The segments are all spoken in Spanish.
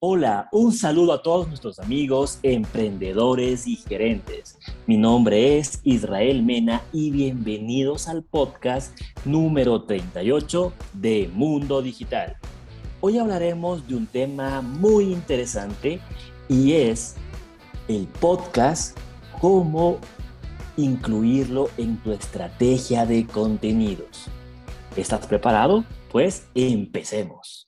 Hola, un saludo a todos nuestros amigos, emprendedores y gerentes. Mi nombre es Israel Mena y bienvenidos al podcast número 38 de Mundo Digital. Hoy hablaremos de un tema muy interesante y es el podcast, cómo incluirlo en tu estrategia de contenidos. ¿Estás preparado? Pues empecemos.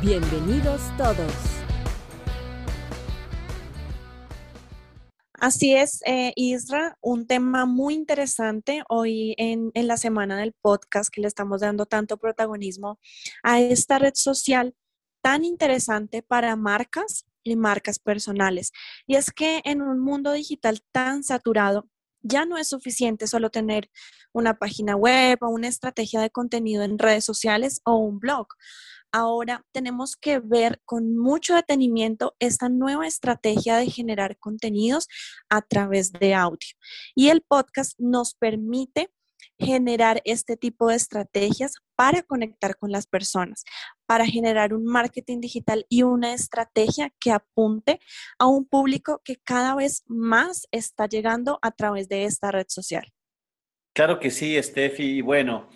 Bienvenidos todos. Así es, eh, Isra, un tema muy interesante hoy en, en la semana del podcast que le estamos dando tanto protagonismo a esta red social tan interesante para marcas y marcas personales. Y es que en un mundo digital tan saturado, ya no es suficiente solo tener una página web o una estrategia de contenido en redes sociales o un blog. Ahora tenemos que ver con mucho detenimiento esta nueva estrategia de generar contenidos a través de audio. Y el podcast nos permite generar este tipo de estrategias para conectar con las personas, para generar un marketing digital y una estrategia que apunte a un público que cada vez más está llegando a través de esta red social. Claro que sí, Steffi. Y bueno,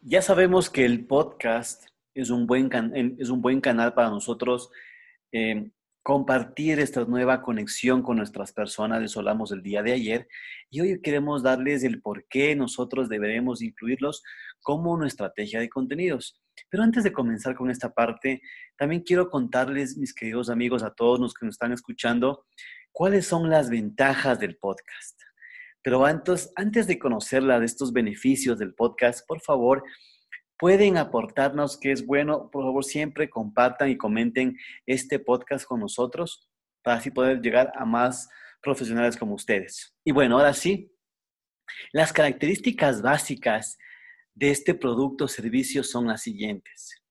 ya sabemos que el podcast es un buen, es un buen canal para nosotros eh, compartir esta nueva conexión con nuestras personas. Eso hablamos el día de ayer. Y hoy queremos darles el por qué nosotros deberemos incluirlos como una estrategia de contenidos. Pero antes de comenzar con esta parte, también quiero contarles, mis queridos amigos, a todos los que nos están escuchando, cuáles son las ventajas del podcast. Pero antes, antes de conocerla de estos beneficios del podcast, por favor, pueden aportarnos, que es bueno, por favor siempre compartan y comenten este podcast con nosotros para así poder llegar a más profesionales como ustedes. Y bueno, ahora sí, las características básicas de este producto o servicio son las siguientes.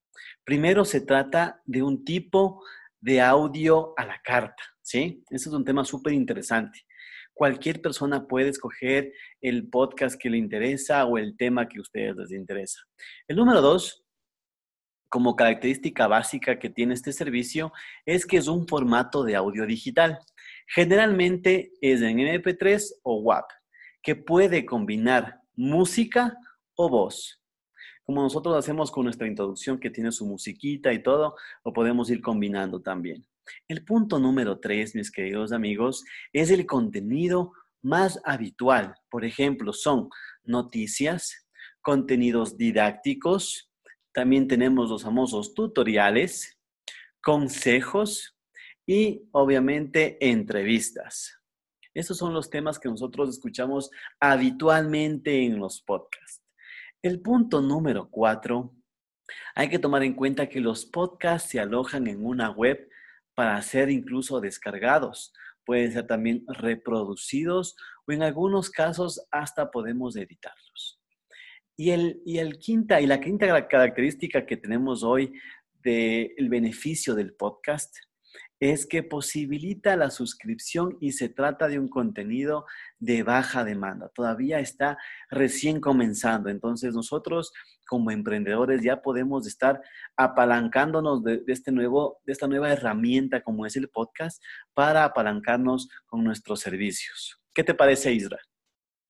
Primero se trata de un tipo de audio a la carta, ¿sí? Ese es un tema súper interesante. Cualquier persona puede escoger el podcast que le interesa o el tema que a ustedes les interesa. El número dos, como característica básica que tiene este servicio, es que es un formato de audio digital. Generalmente es en MP3 o WAP, que puede combinar música o voz. Como nosotros hacemos con nuestra introducción que tiene su musiquita y todo, lo podemos ir combinando también. El punto número tres, mis queridos amigos, es el contenido más habitual. Por ejemplo, son noticias, contenidos didácticos, también tenemos los famosos tutoriales, consejos y obviamente entrevistas. Estos son los temas que nosotros escuchamos habitualmente en los podcasts. El punto número cuatro, hay que tomar en cuenta que los podcasts se alojan en una web para ser incluso descargados. Pueden ser también reproducidos o en algunos casos hasta podemos editarlos. Y, el, y, el quinta, y la quinta característica que tenemos hoy del beneficio del podcast es que posibilita la suscripción y se trata de un contenido de baja demanda. Todavía está recién comenzando. Entonces nosotros como emprendedores ya podemos estar apalancándonos de, este nuevo, de esta nueva herramienta como es el podcast para apalancarnos con nuestros servicios. ¿Qué te parece, Isra?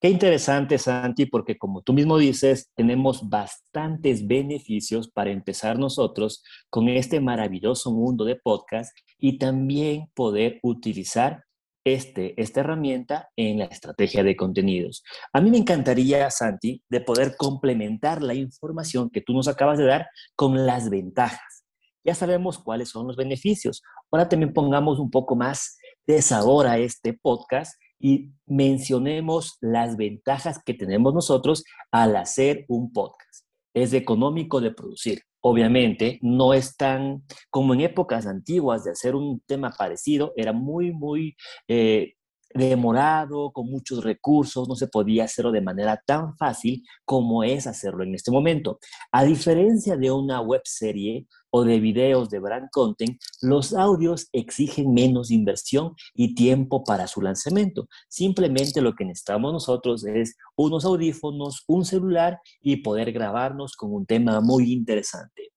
Qué interesante, Santi, porque como tú mismo dices, tenemos bastantes beneficios para empezar nosotros con este maravilloso mundo de podcast y también poder utilizar este, esta herramienta en la estrategia de contenidos. A mí me encantaría, Santi, de poder complementar la información que tú nos acabas de dar con las ventajas. Ya sabemos cuáles son los beneficios. Ahora también pongamos un poco más de sabor a este podcast y mencionemos las ventajas que tenemos nosotros al hacer un podcast. Es económico de producir, Obviamente, no es tan como en épocas antiguas de hacer un tema parecido, era muy, muy eh, demorado, con muchos recursos, no se podía hacerlo de manera tan fácil como es hacerlo en este momento. A diferencia de una web serie o de videos de brand content, los audios exigen menos inversión y tiempo para su lanzamiento. Simplemente lo que necesitamos nosotros es unos audífonos, un celular y poder grabarnos con un tema muy interesante.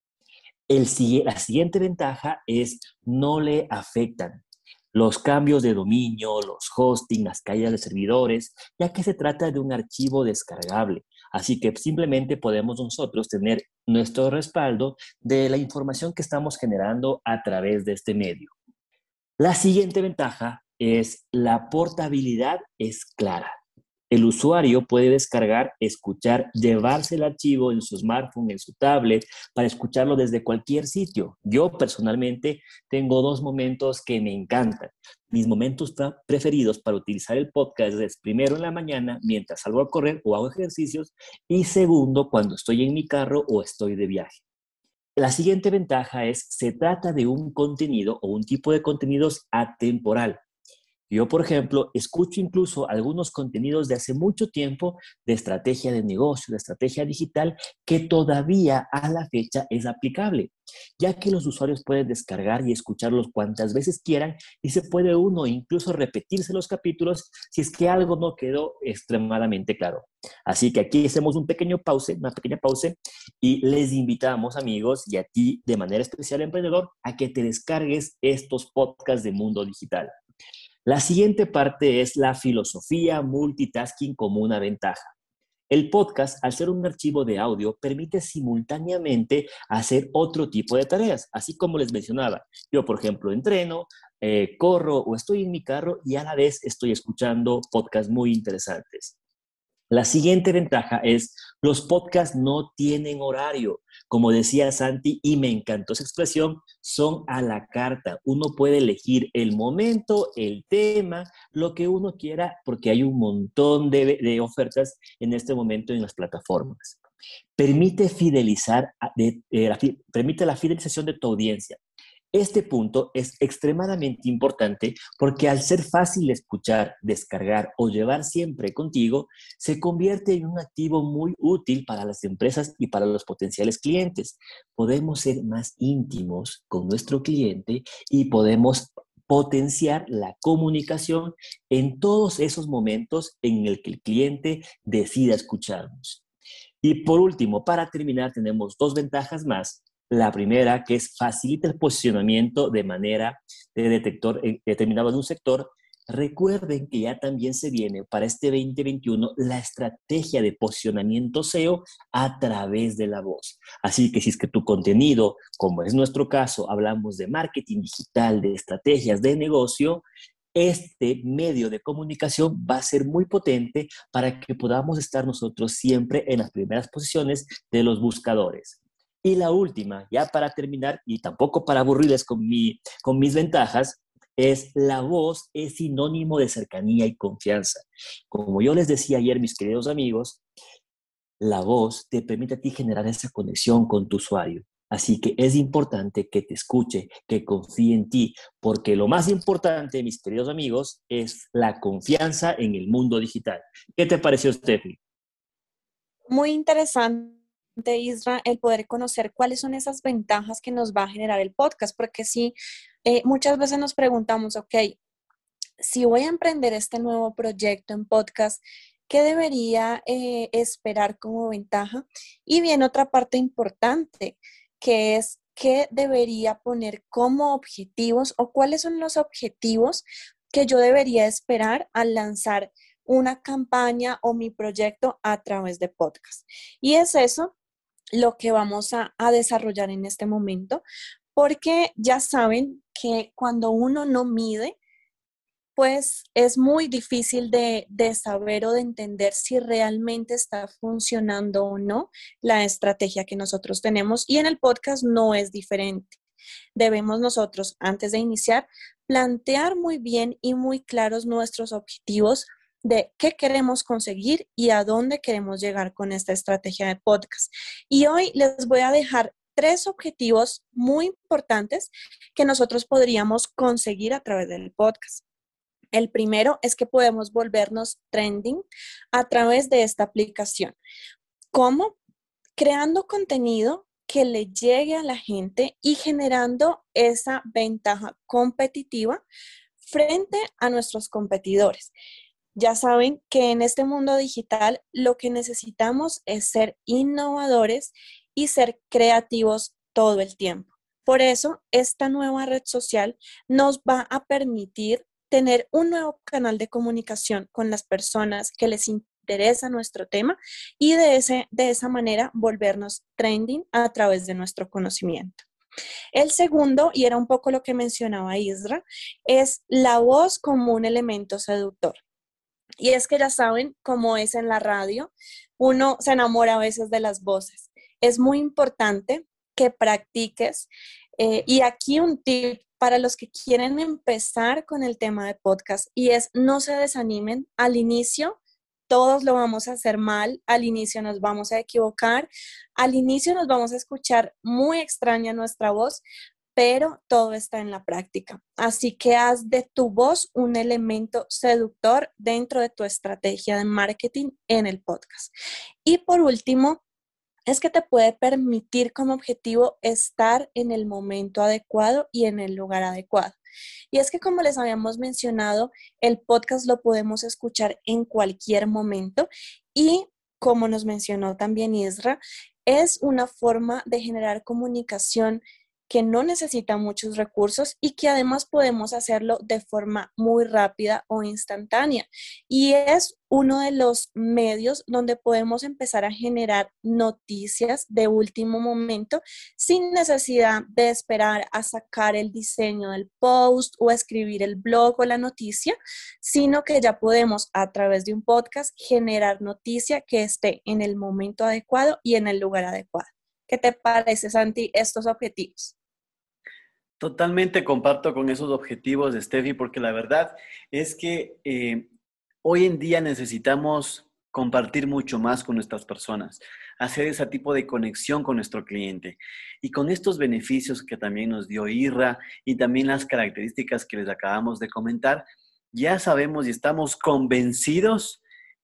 El, la siguiente ventaja es no le afectan los cambios de dominio, los hosting, las caídas de servidores, ya que se trata de un archivo descargable. Así que simplemente podemos nosotros tener nuestro respaldo de la información que estamos generando a través de este medio. La siguiente ventaja es la portabilidad es clara. El usuario puede descargar, escuchar, llevarse el archivo en su smartphone, en su tablet, para escucharlo desde cualquier sitio. Yo personalmente tengo dos momentos que me encantan. Mis momentos preferidos para utilizar el podcast es primero en la mañana, mientras salgo a correr o hago ejercicios, y segundo cuando estoy en mi carro o estoy de viaje. La siguiente ventaja es, se trata de un contenido o un tipo de contenidos atemporal. Yo, por ejemplo, escucho incluso algunos contenidos de hace mucho tiempo de estrategia de negocio, de estrategia digital, que todavía a la fecha es aplicable, ya que los usuarios pueden descargar y escucharlos cuantas veces quieran y se puede uno incluso repetirse los capítulos si es que algo no quedó extremadamente claro. Así que aquí hacemos un pequeño pause, una pequeña pausa y les invitamos amigos y a ti de manera especial emprendedor a que te descargues estos podcasts de Mundo Digital. La siguiente parte es la filosofía multitasking como una ventaja. El podcast, al ser un archivo de audio, permite simultáneamente hacer otro tipo de tareas, así como les mencionaba. Yo, por ejemplo, entreno, eh, corro o estoy en mi carro y a la vez estoy escuchando podcasts muy interesantes. La siguiente ventaja es los podcasts no tienen horario. Como decía Santi, y me encantó esa expresión, son a la carta. Uno puede elegir el momento, el tema, lo que uno quiera, porque hay un montón de, ofertas en este momento en las plataformas. Permite fidelizar, eh, permite la fidelización de tu audiencia. Este punto es extremadamente importante porque al ser fácil escuchar, descargar o llevar siempre contigo, se convierte en un activo muy útil para las empresas y para los potenciales clientes. Podemos ser más íntimos con nuestro cliente y podemos potenciar la comunicación en todos esos momentos en el que el cliente decida escucharnos. Y por último, para terminar, tenemos dos ventajas más la primera, que es facilita el posicionamiento de manera de detector eh, determinado de un sector. Recuerden que ya también se viene para este 2021 la estrategia de posicionamiento SEO a través de la voz. Así que si es que tu contenido, como es nuestro caso, hablamos de marketing digital, de estrategias de negocio, este medio de comunicación va a ser muy potente para que podamos estar nosotros siempre en las primeras posiciones de los buscadores. Y la última, ya para terminar, y tampoco para aburrirles con, mi, con mis ventajas, es la voz es sinónimo de cercanía y confianza. Como yo les decía ayer, mis queridos amigos, la voz te permite a ti generar esa conexión con tu usuario. Así que es importante que te escuche, que confíe en ti, porque lo más importante, mis queridos amigos, es la confianza en el mundo digital. ¿Qué te pareció, Steffi? Muy interesante de Isra el poder conocer cuáles son esas ventajas que nos va a generar el podcast, porque si eh, muchas veces nos preguntamos, ok, si voy a emprender este nuevo proyecto en podcast, ¿qué debería eh, esperar como ventaja? Y bien, otra parte importante, que es qué debería poner como objetivos o cuáles son los objetivos que yo debería esperar al lanzar una campaña o mi proyecto a través de podcast. Y es eso lo que vamos a, desarrollar en este momento, porque ya saben que cuando uno no mide, pues es muy difícil de, saber o de entender si realmente está funcionando o no la estrategia que nosotros tenemos. Y en el podcast no es diferente. Debemos nosotros, antes de iniciar, plantear muy bien y muy claros nuestros objetivos de qué queremos conseguir y a dónde queremos llegar con esta estrategia de podcast. Y hoy les voy a dejar tres objetivos muy importantes que nosotros podríamos conseguir a través del podcast. El primero es que podemos volvernos trending a través de esta aplicación. ¿Cómo? Creando contenido que le llegue a la gente y generando esa ventaja competitiva frente a nuestros competidores. Ya saben que en este mundo digital lo que necesitamos es ser innovadores y ser creativos todo el tiempo. Por eso, esta nueva red social nos va a permitir tener un nuevo canal de comunicación con las personas que les interesa nuestro tema y de, ese, de esa manera volvernos trending a través de nuestro conocimiento. El segundo, y era un poco lo que mencionaba Isra, es la voz como un elemento seductor. Y es que ya saben cómo es en la radio, uno se enamora a veces de las voces. Es muy importante que practiques. Eh, y aquí un tip para los que quieren empezar con el tema de podcast y es no se desanimen al inicio. Todos lo vamos a hacer mal, al inicio nos vamos a equivocar, al inicio nos vamos a escuchar muy extraña nuestra voz, pero todo está en la práctica. Así que haz de tu voz un elemento seductor dentro de tu estrategia de marketing en el podcast. Y por último, es que te puede permitir como objetivo estar en el momento adecuado y en el lugar adecuado. Y es que como les habíamos mencionado, el podcast lo podemos escuchar en cualquier momento y como nos mencionó también Isra, es una forma de generar comunicación que no necesita muchos recursos y que además podemos hacerlo de forma muy rápida o instantánea. Y es uno de los medios donde podemos empezar a generar noticias de último momento sin necesidad de esperar a sacar el diseño del post o escribir el blog o la noticia, sino que ya podemos a través de un podcast generar noticia que esté en el momento adecuado y en el lugar adecuado. ¿Qué te parece, Santi, estos objetivos? Totalmente comparto con esos objetivos, Steffi, porque la verdad es que eh, hoy en día necesitamos compartir mucho más con nuestras personas, hacer ese tipo de conexión con nuestro cliente. Y con estos beneficios que también nos dio IRRA y también las características que les acabamos de comentar, ya sabemos y estamos convencidos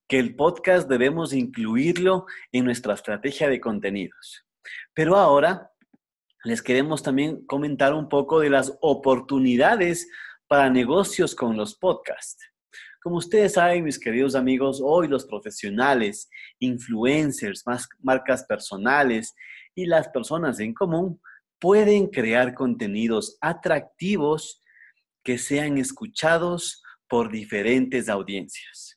que el podcast debemos incluirlo en nuestra estrategia de contenidos. Pero ahora les queremos también comentar un poco de las oportunidades para negocios con los podcasts. Como ustedes saben, mis queridos amigos, hoy los profesionales, influencers, marcas personales y las personas en común pueden crear contenidos atractivos que sean escuchados por diferentes audiencias.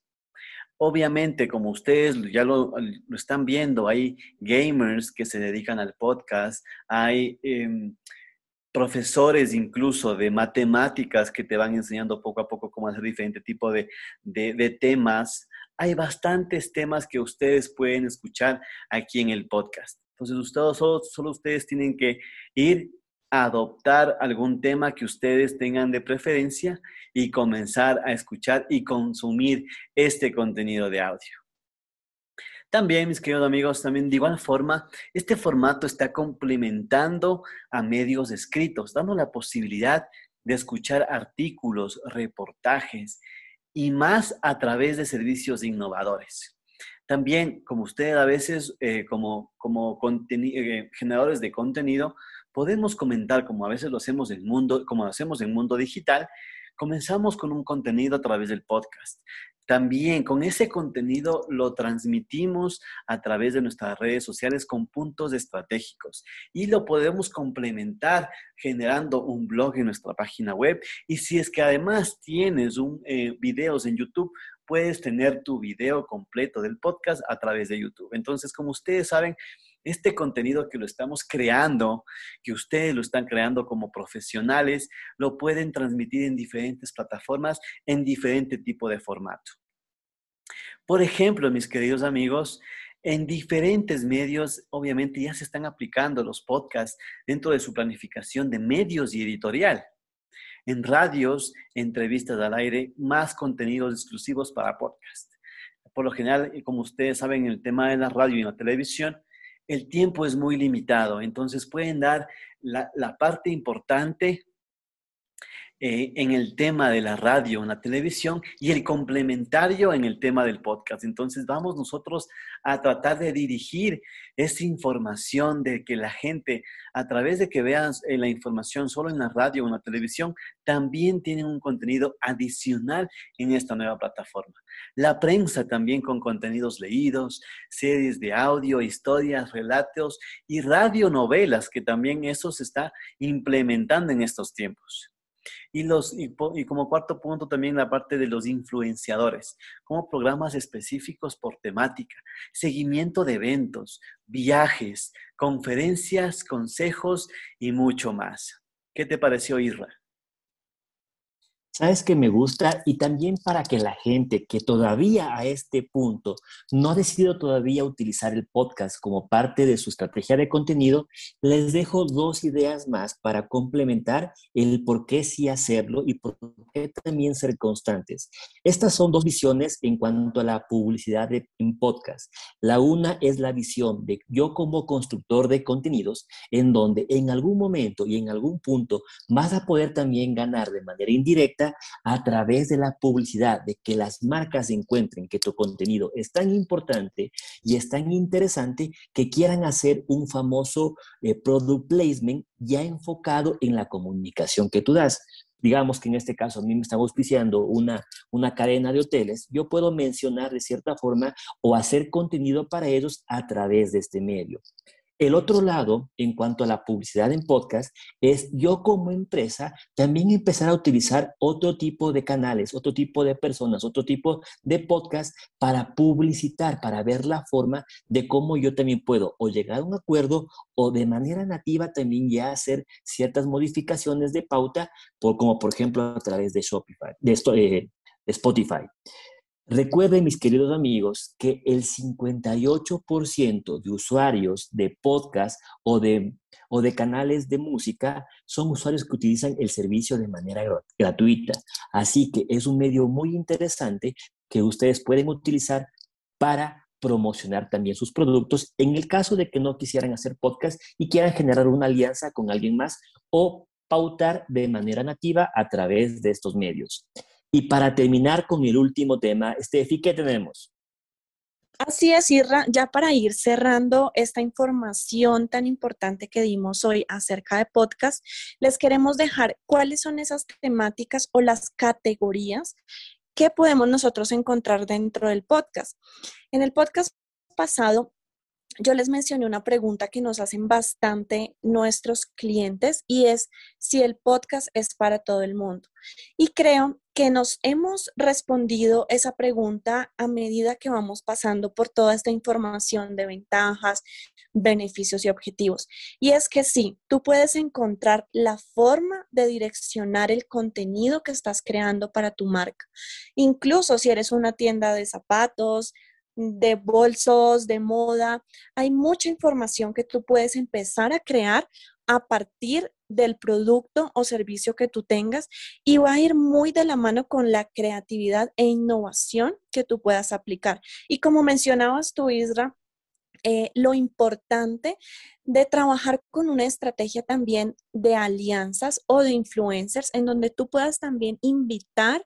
Obviamente, como ustedes ya lo, están viendo, hay gamers que se dedican al podcast, hay em, profesores incluso de matemáticas que te van enseñando poco a poco cómo hacer diferente tipo de, temas. Hay bastantes temas que ustedes pueden escuchar aquí en el podcast. Entonces, ustedes, solo ustedes tienen que ir adoptar algún tema que ustedes tengan de preferencia y comenzar a escuchar y consumir este contenido de audio. También, mis queridos amigos, también de igual forma, este formato está complementando a medios escritos, dando la posibilidad de escuchar artículos, reportajes y más a través de servicios innovadores. También, como ustedes a veces, eh, como, como eh, generadores de contenido, podemos comentar, como a veces lo hacemos en mundo, como lo hacemos en mundo digital, comenzamos con un contenido a través del podcast. También con ese contenido lo transmitimos a través de nuestras redes sociales con puntos estratégicos y lo podemos complementar generando un blog en nuestra página web. Y si es que además tienes un, eh, videos en YouTube, puedes tener tu video completo del podcast a través de YouTube. Entonces, como ustedes saben, este contenido que lo estamos creando, que ustedes lo están creando como profesionales, lo pueden transmitir en diferentes plataformas, en diferente tipo de formato. Por ejemplo, mis queridos amigos, en diferentes medios, obviamente ya se están aplicando los podcasts dentro de su planificación de medios y editorial. En radios, entrevistas al aire, más contenidos exclusivos para podcast. Por lo general, como ustedes saben, el tema de la radio y la televisión el tiempo es muy limitado, entonces pueden dar la, la parte importante eh, en el tema de la radio, en la televisión y el complementario en el tema del podcast. Entonces vamos nosotros a tratar de dirigir esa información de que la gente, a través de que vean eh, la información solo en la radio o en la televisión, también tienen un contenido adicional en esta nueva plataforma. La prensa también con contenidos leídos, series de audio, historias, relatos y radionovelas, que también eso se está implementando en estos tiempos. Y, los, y, como cuarto punto también la parte de los influenciadores, como programas específicos por temática, seguimiento de eventos, viajes, conferencias, consejos y mucho más. ¿Qué te pareció, Isra? ¿Sabes que me gusta? Y también para que la gente que todavía a este punto no ha decidido todavía utilizar el podcast como parte de su estrategia de contenido, les dejo dos ideas más para complementar el por qué sí hacerlo y por qué también ser constantes. Estas son dos visiones en cuanto a la publicidad en podcast. La una es la visión de yo como constructor de contenidos, en donde en algún momento y en algún punto vas a poder también ganar de manera indirecta a través de la publicidad, de que las marcas encuentren que tu contenido es tan importante y es tan interesante que quieran hacer un famoso eh, product placement ya enfocado en la comunicación que tú das digamos que en este caso a mí me está auspiciando una, una cadena de hoteles, yo puedo mencionar de cierta forma o hacer contenido para ellos a través de este medio. El otro lado, en cuanto a la publicidad en podcast, es yo como empresa también empezar a utilizar otro tipo de canales, otro tipo de personas, otro tipo de podcast para publicitar, para ver la forma de cómo yo también puedo o llegar a un acuerdo o de manera nativa también ya hacer ciertas modificaciones de pauta, como por ejemplo a través de Shopify, de, esto, eh, de Spotify. Recuerden, mis queridos amigos, que el 58% de usuarios de podcast o de, o de canales de música son usuarios que utilizan el servicio de manera gratuita. Así que es un medio muy interesante que ustedes pueden utilizar para promocionar también sus productos en el caso de que no quisieran hacer podcast y quieran generar una alianza con alguien más o pautar de manera nativa a través de estos medios. Y para terminar con el último tema, Steffi, ¿qué tenemos? Así es, ya para ir cerrando esta información tan importante que dimos hoy acerca de podcast, les queremos dejar cuáles son esas temáticas o las categorías que podemos nosotros encontrar dentro del podcast. En el podcast pasado yo les mencioné una pregunta que nos hacen bastante nuestros clientes y es si el podcast es para todo el mundo. Y creo que nos hemos respondido esa pregunta a medida que vamos pasando por toda esta información de ventajas, beneficios y objetivos. Y es que sí, tú puedes encontrar la forma de direccionar el contenido que estás creando para tu marca. Incluso si eres una tienda de zapatos, de bolsos, de moda. Hay mucha información que tú puedes empezar a crear a partir del producto o servicio que tú tengas y va a ir muy de la mano con la creatividad e innovación que tú puedas aplicar. Y como mencionabas tú, Isra, eh, lo importante de trabajar con una estrategia también de alianzas o de influencers en donde tú puedas también invitar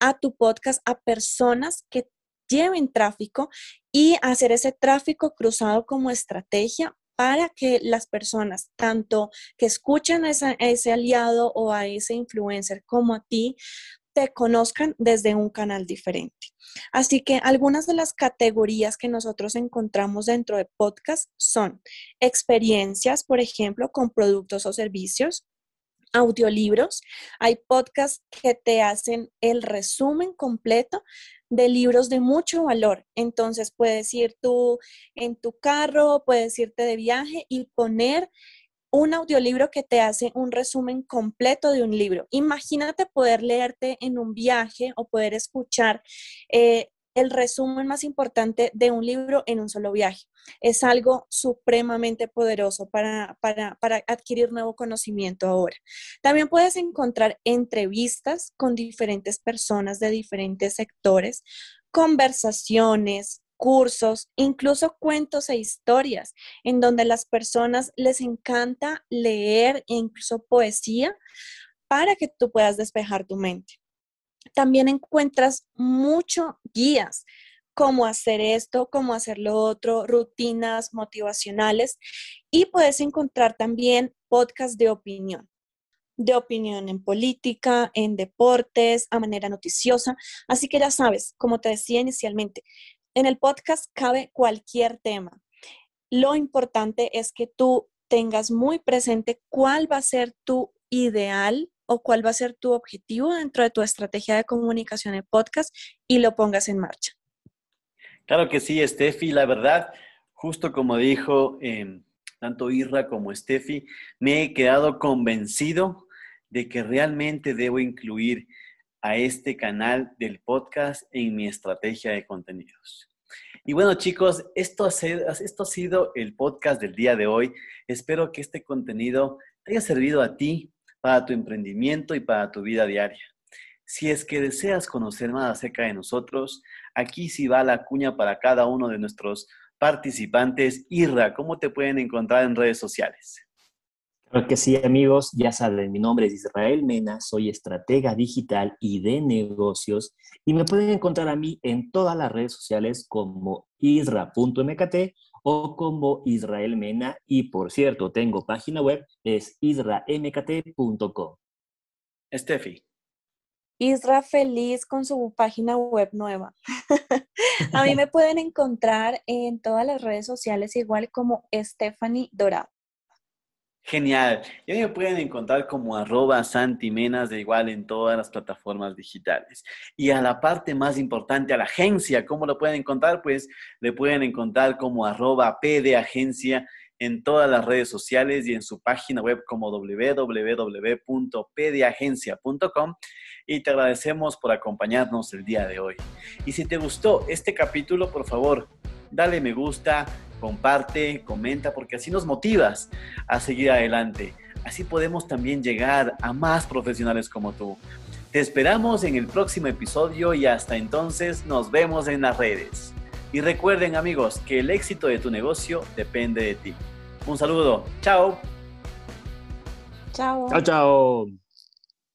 a tu podcast a personas que lleven tráfico y hacer ese tráfico cruzado como estrategia para que las personas, tanto que escuchen a, ese aliado o a ese influencer como a ti, te conozcan desde un canal diferente. Así que algunas de las categorías que nosotros encontramos dentro de podcast son experiencias, por ejemplo, con productos o servicios, audiolibros, hay podcasts que te hacen el resumen completo de libros de mucho valor. Entonces puedes ir tú en tu carro, puedes irte de viaje y poner un audiolibro que te hace un resumen completo de un libro. Imagínate poder leerte en un viaje o poder escuchar eh, el resumen más importante de un libro en un solo viaje. Es algo supremamente poderoso para, para, para, adquirir nuevo conocimiento ahora. También puedes encontrar entrevistas con diferentes personas de diferentes sectores, conversaciones, cursos, incluso cuentos e historias, en donde las personas les encanta leer e incluso poesía para que tú puedas despejar tu mente. También encuentras mucho guías, cómo hacer esto, cómo hacer lo otro, rutinas motivacionales y puedes encontrar también podcasts de opinión de opinión en política, en deportes, a manera noticiosa. Así que ya sabes, como te decía inicialmente, en el podcast cabe cualquier tema. Lo importante es que tú tengas muy presente cuál va a ser tu ideal o cuál va a ser tu objetivo dentro de tu estrategia de comunicación en podcast y lo pongas en marcha. Claro que sí, Steffi. La verdad, justo como dijo em, tanto Irra como Steffi, me he quedado convencido de que realmente debo incluir a este canal del podcast en mi estrategia de contenidos. Y bueno chicos, esto ha, sido, esto ha sido el podcast del día de hoy. Espero que este contenido te haya servido a ti para tu emprendimiento y para tu vida diaria. Si es que deseas conocer más acerca de nosotros, aquí sí va la cuña para cada uno de nuestros participantes. Irra, ¿cómo te pueden encontrar en redes sociales? Claro que sí, amigos, ya saben, mi nombre es Israel Mena, soy estratega digital y de negocios y me pueden encontrar a mí en todas las redes sociales como isra.mkt o como Israel Mena y por cierto, tengo página web, es isramkt.com. Steffi. Isra feliz con su página web nueva. a mí me pueden encontrar en todas las redes sociales igual como Stephanie Dorado. Genial. Y me pueden encontrar como arroba santimenas de igual en todas las plataformas digitales. Y a la parte más importante, a la agencia, ¿cómo lo pueden encontrar? Pues le pueden encontrar como arroba P de agencia en todas las redes sociales y en su página web como www.pdeagencia.com y te agradecemos por acompañarnos el día de hoy. Y si te gustó este capítulo, por favor, dale me gusta, comparte, comenta, porque así nos motivas a seguir adelante. Así podemos también llegar a más profesionales como tú. Te esperamos en el próximo episodio y hasta entonces nos vemos en las redes. Y recuerden amigos que el éxito de tu negocio depende de ti. Un saludo. Chao. Chao. Chao, chao.